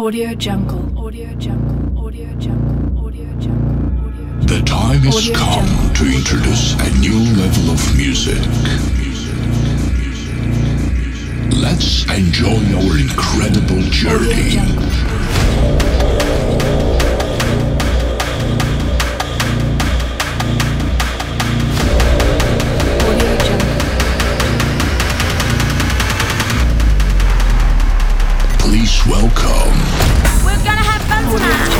Audio Jungle. Audio Jungle. Audio Jungle. Audio Jungle. Audio Jungle. The time has Audio come Jungle. to introduce a new level of music. Let's enjoy our incredible journey. Jungle. Audio Jungle. Please welcome gonna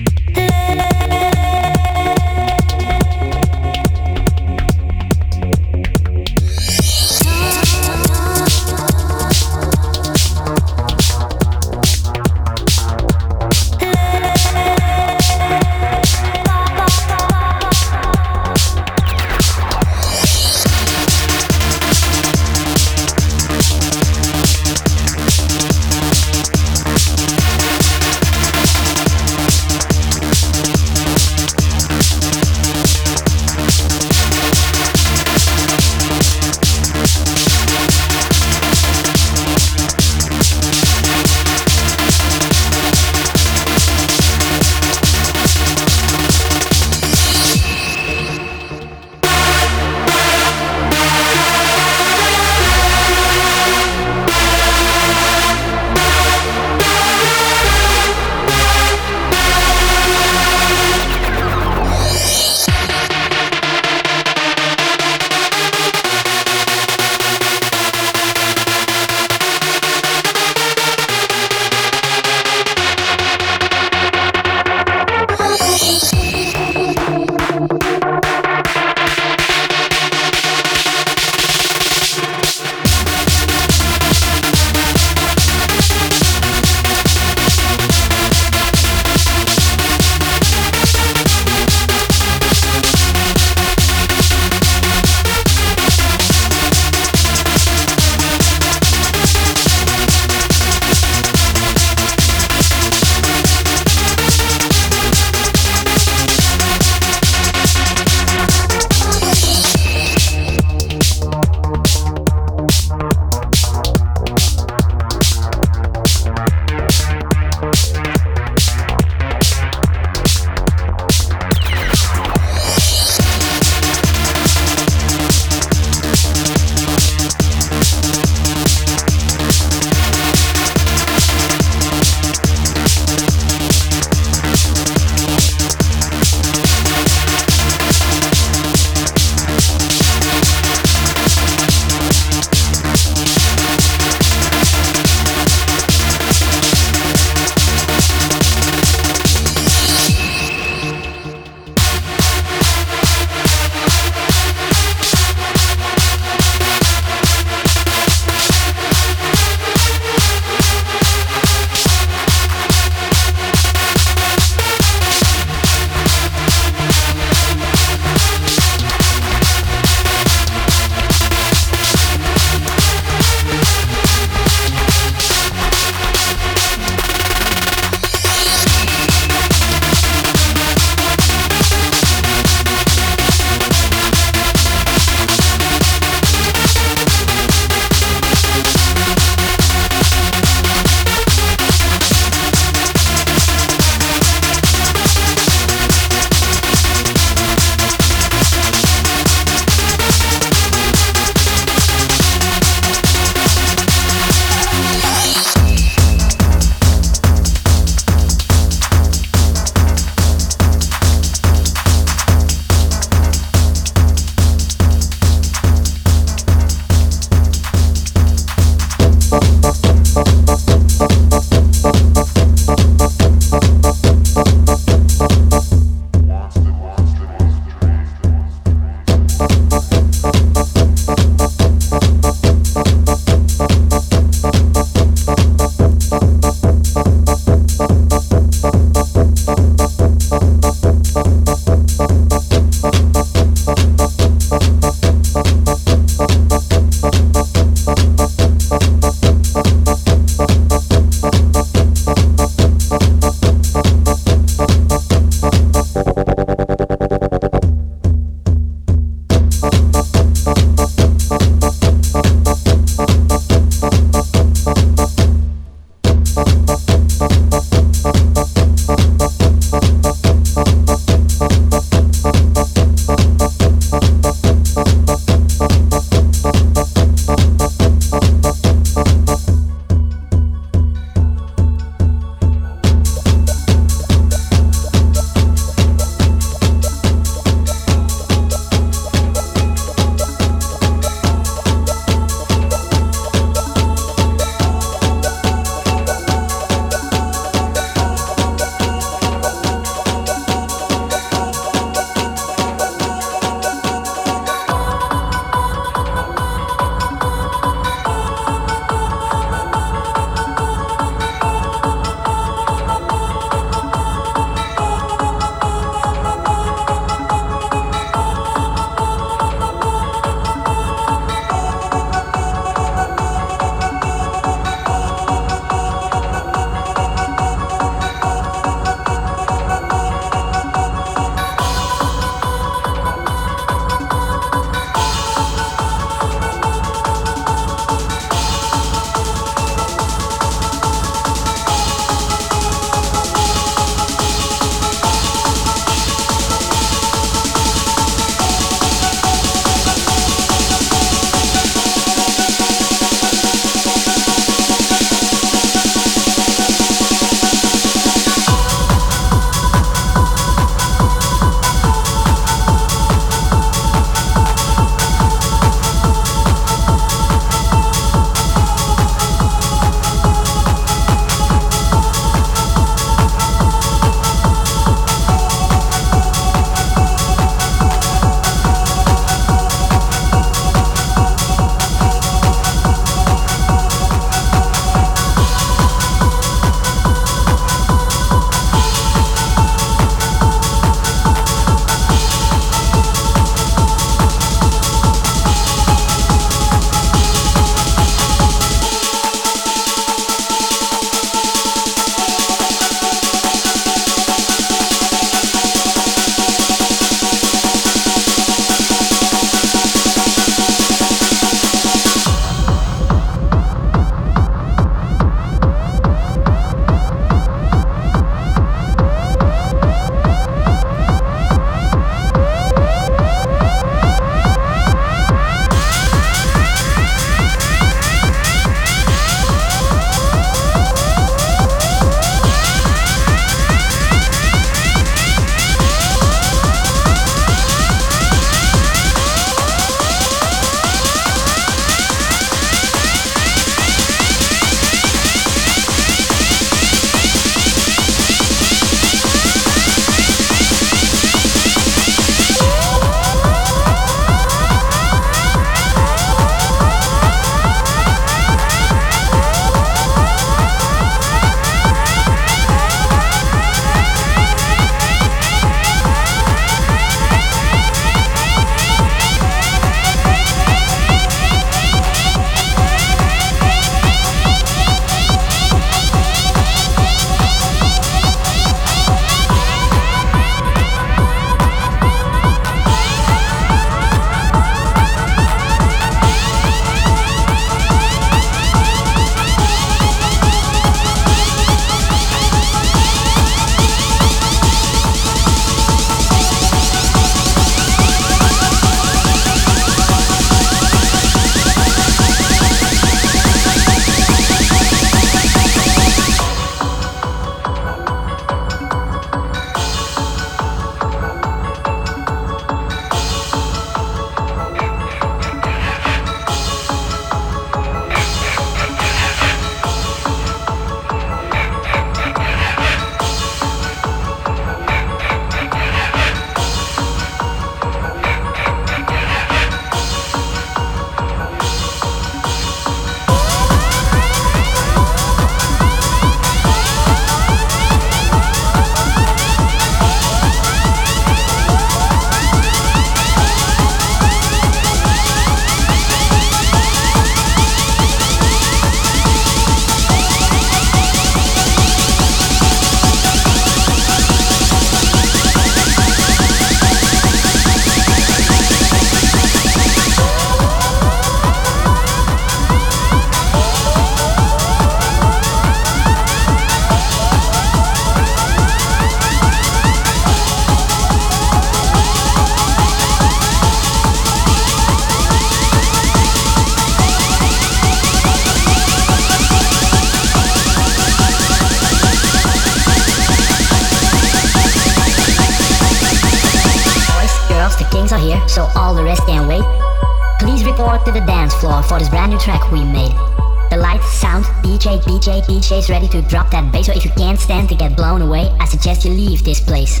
to drop that bass. So if you can't stand to get blown away, I suggest you leave this place.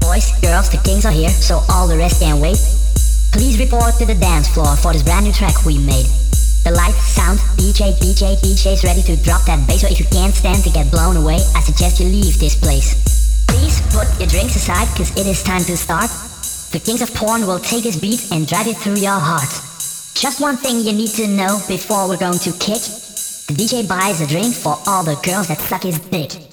Boys, girls, the kings are here, so all the rest can wait. Please report to the dance floor for this brand new track we made. The lights, sound, DJ, DJ, DJ's ready to drop that bass. So if you can't stand to get blown away, I suggest you leave this place. Please put your drinks aside, cause it is time to start. The kings of porn will take this beat and drive it through your heart. Just one thing you need to know before we're going to kick. DJ buys a drink for all the girls that suck his dick.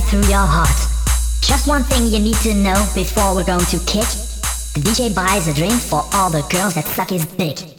Through your heart. Just one thing you need to know before we're going to kick. The DJ buys a drink for all the girls that suck his dick.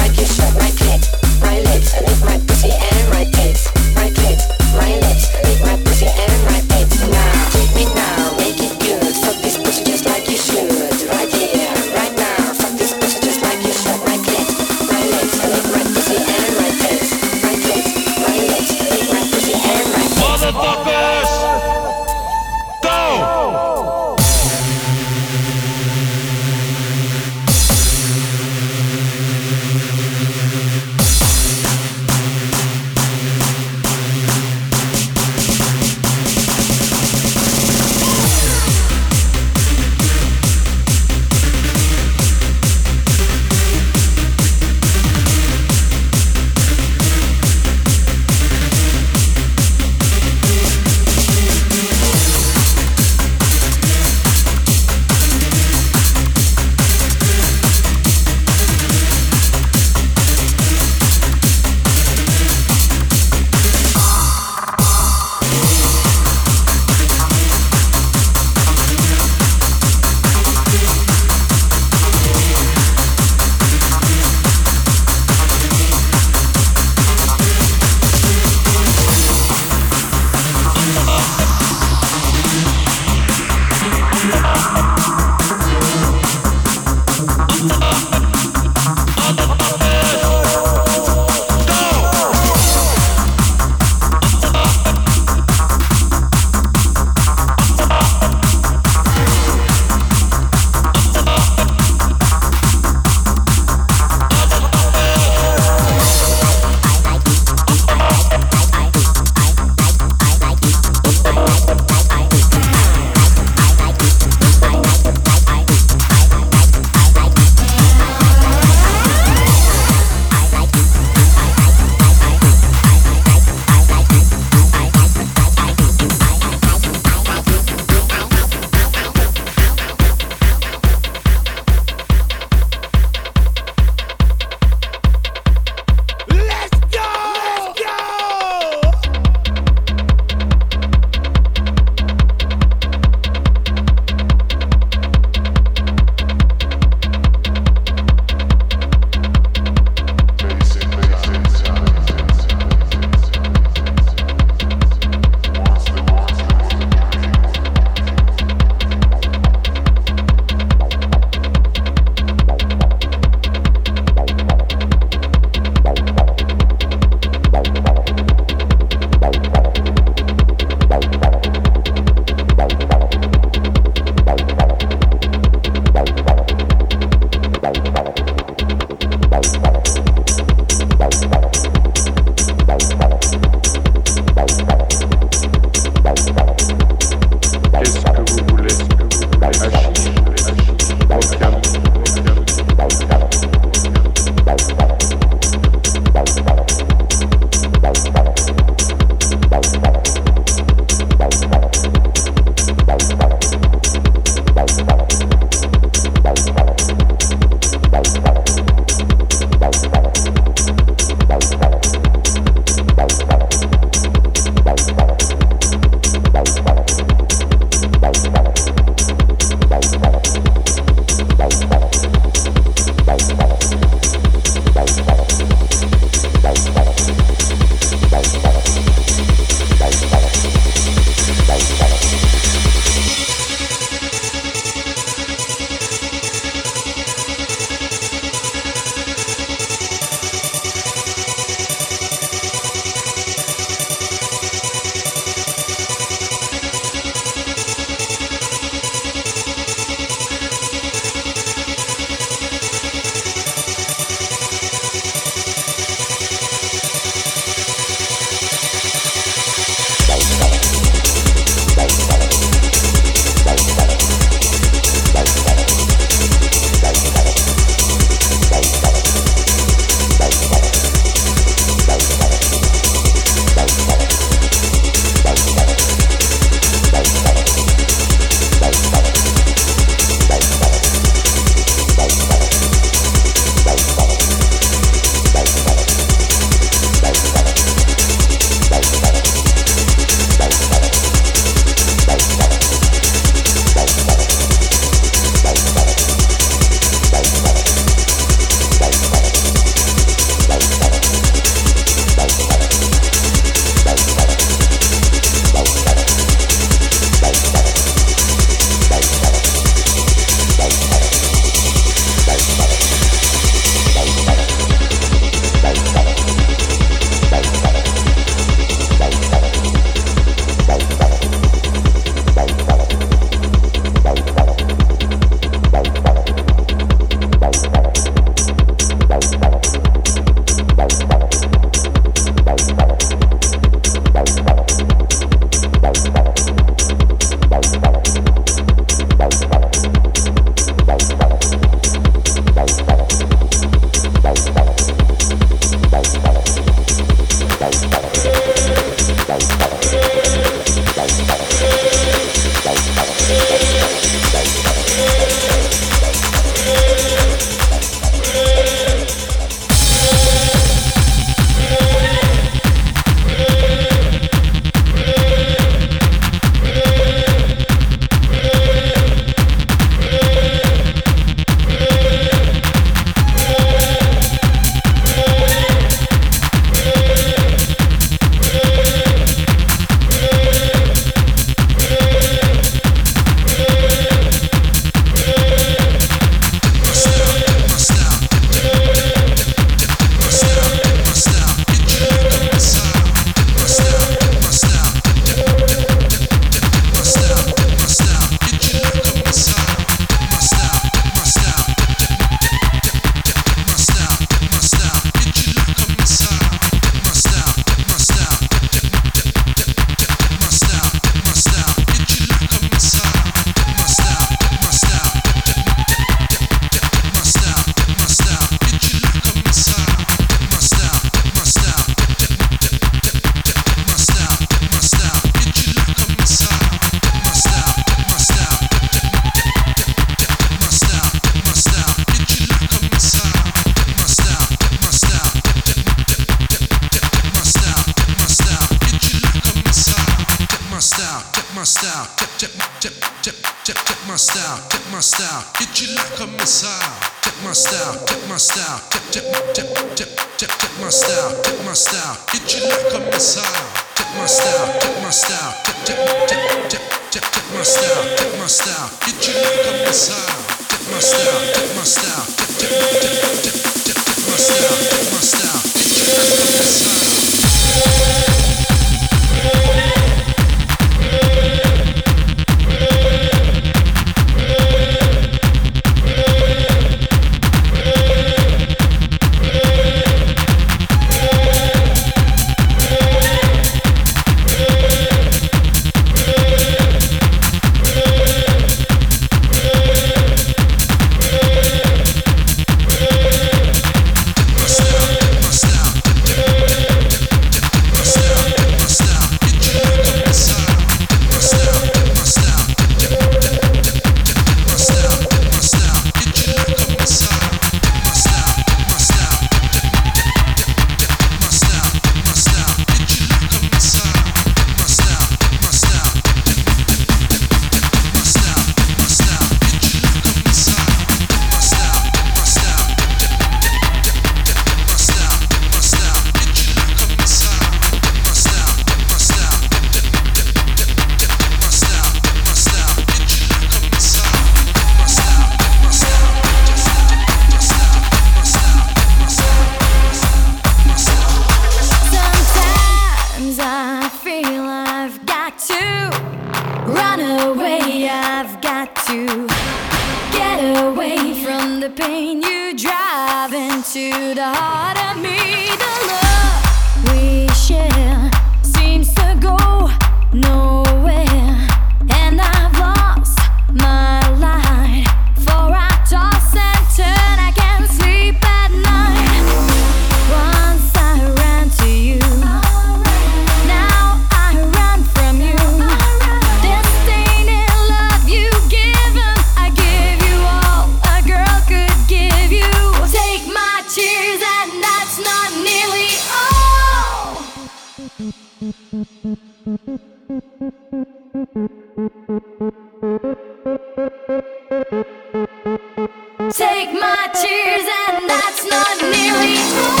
Take my tears, and that's not nearly enough.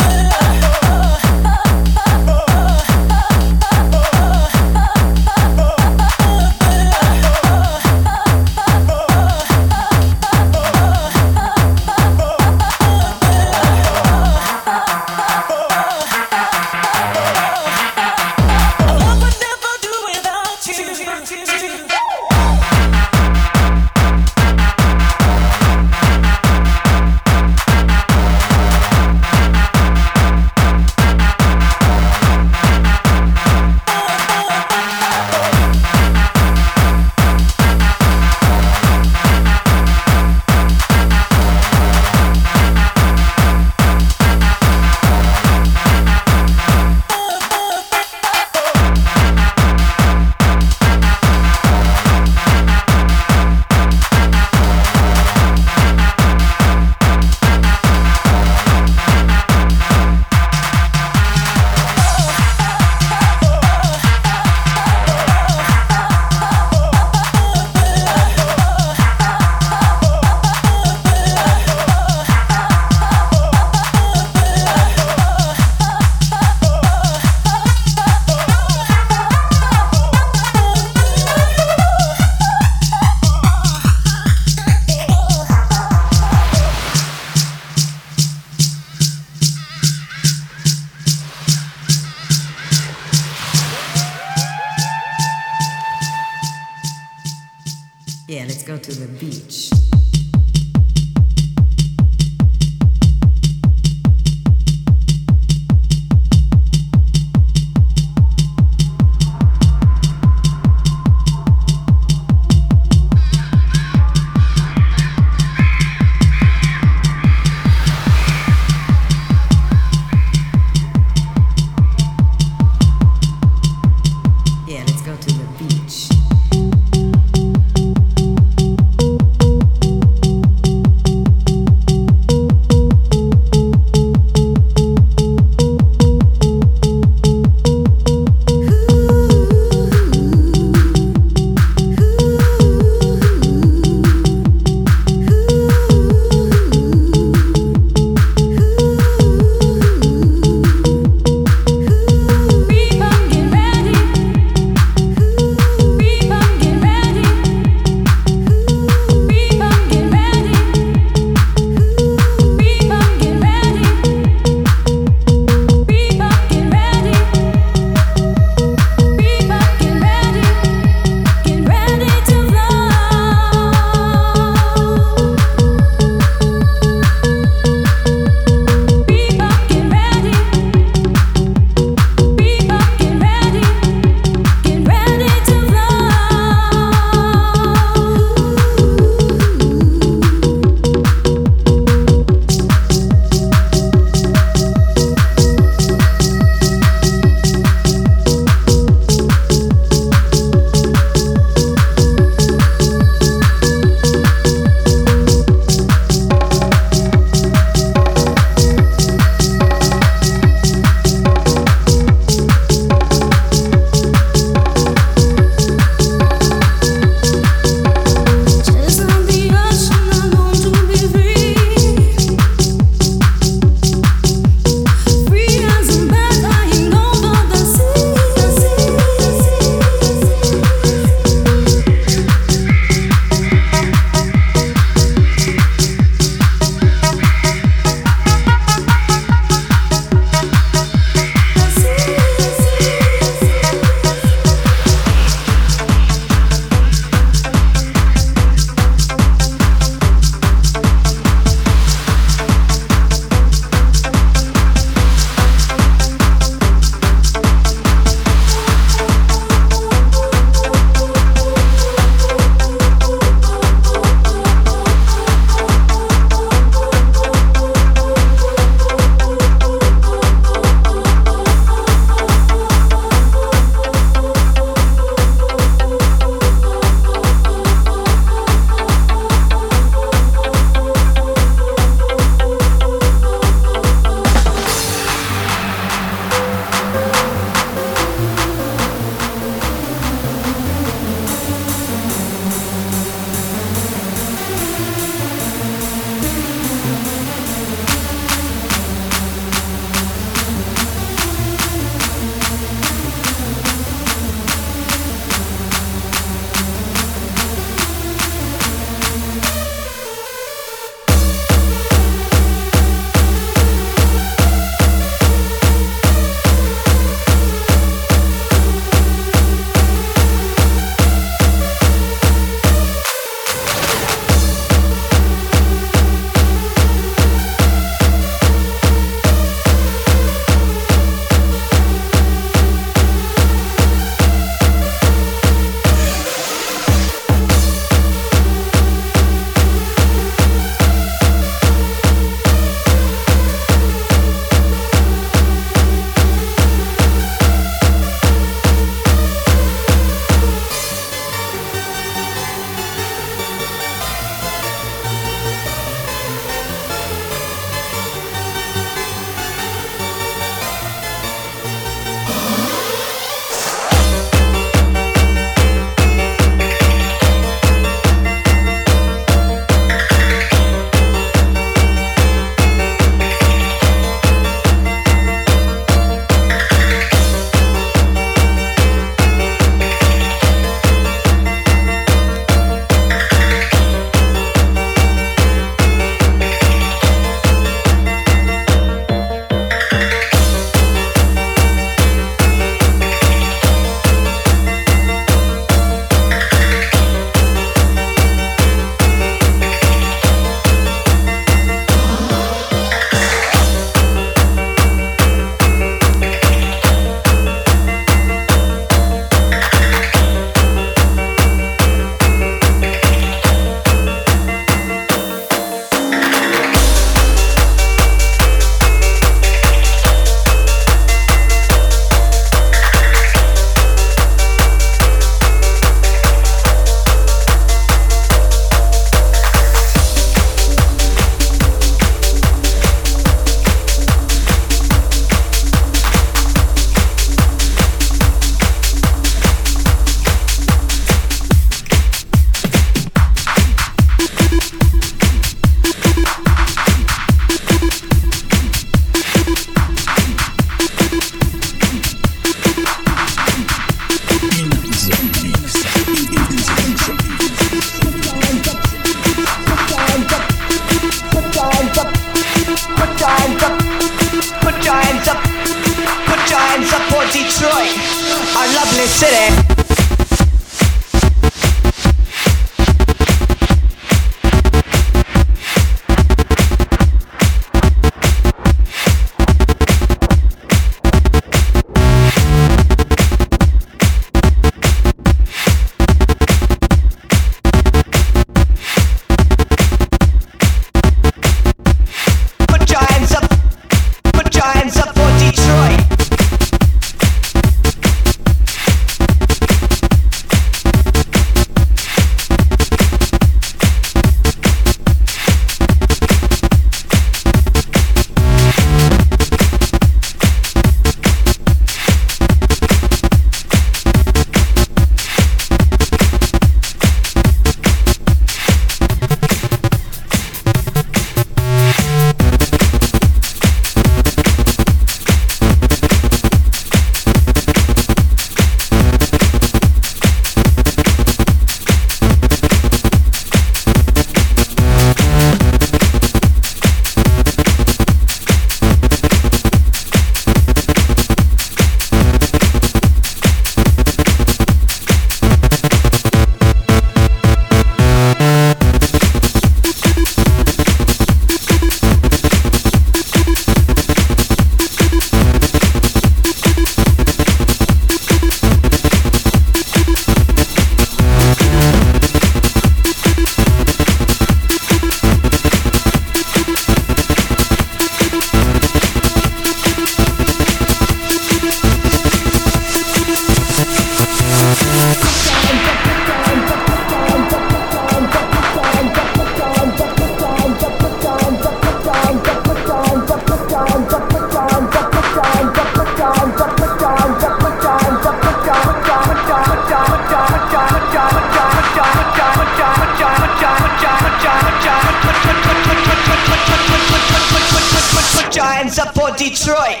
hands up for Detroit,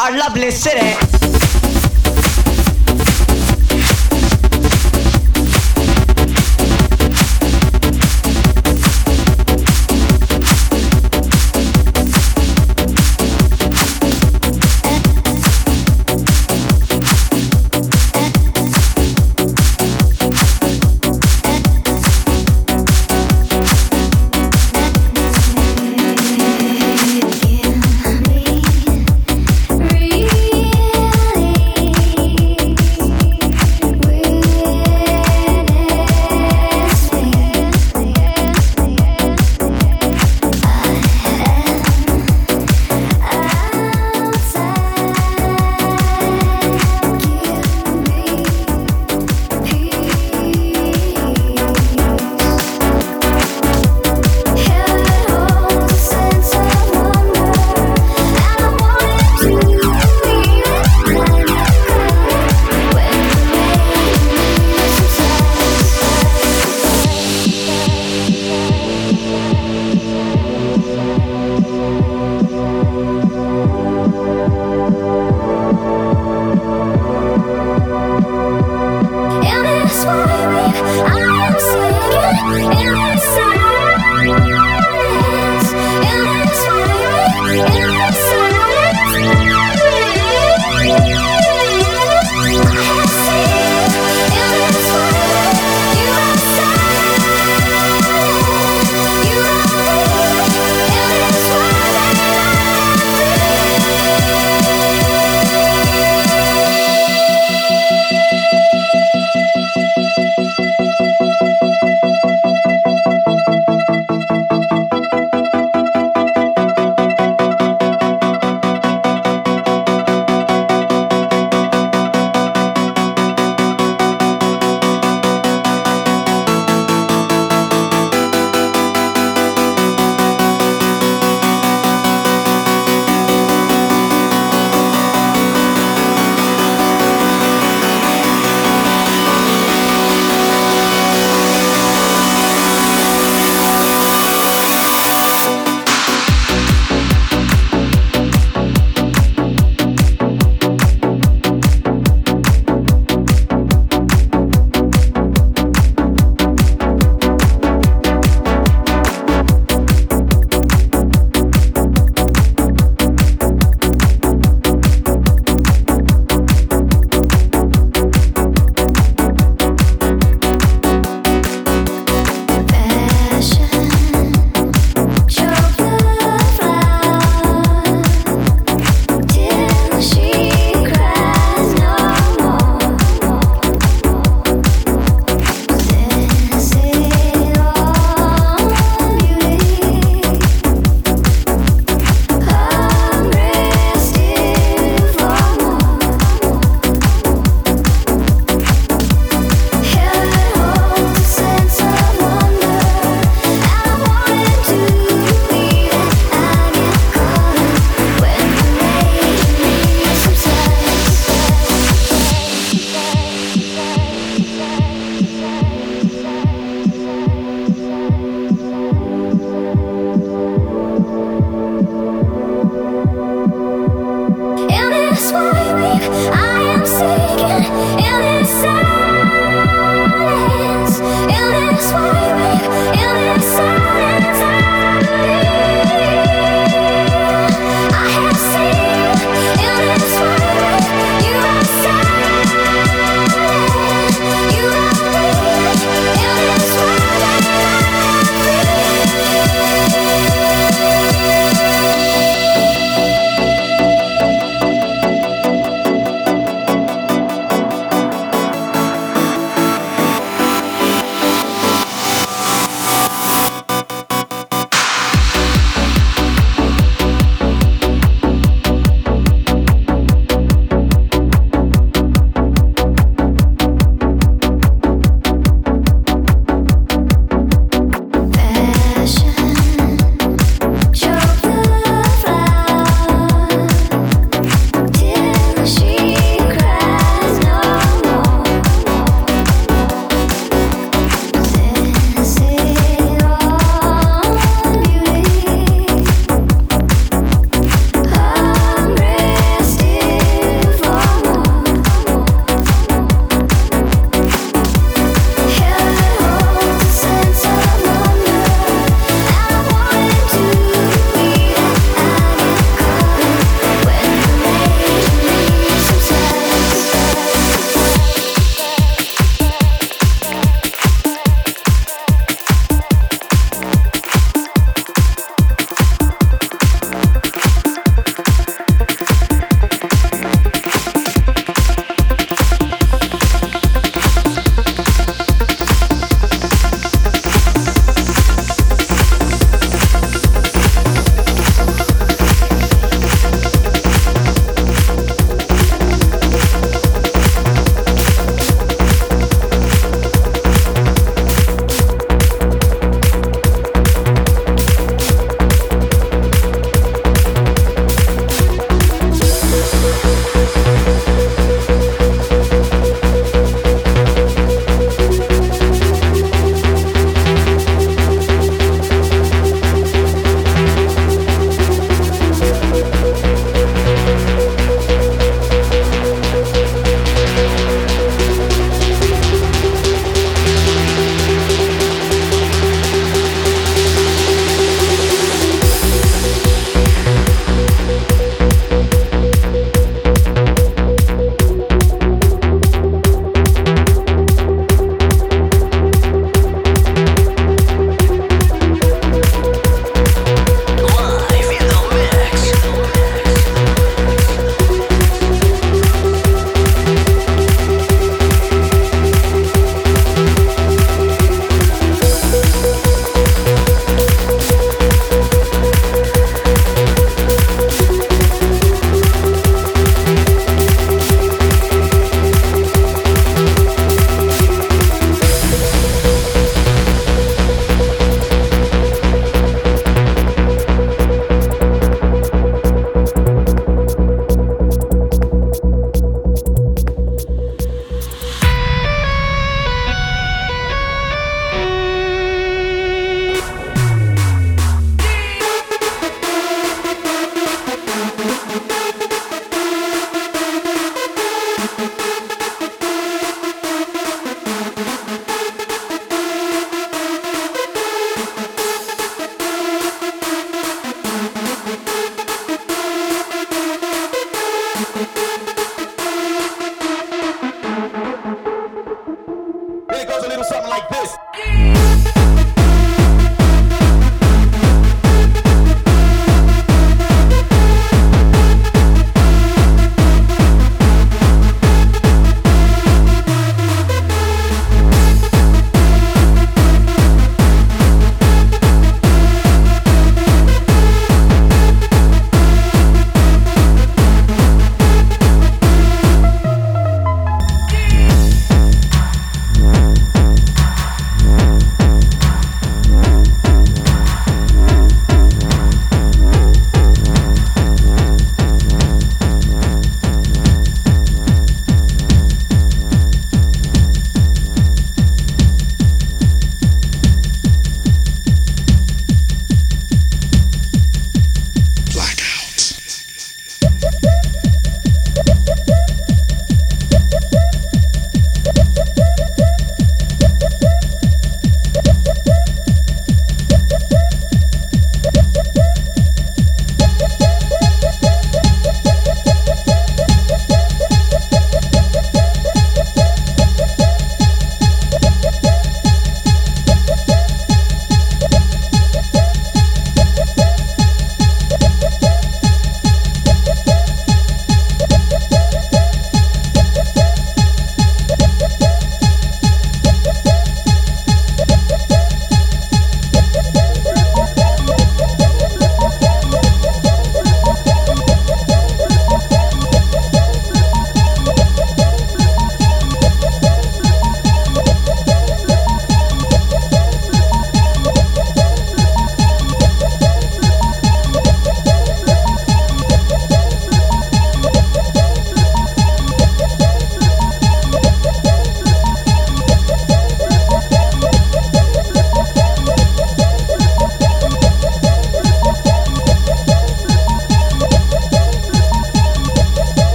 our lovely city.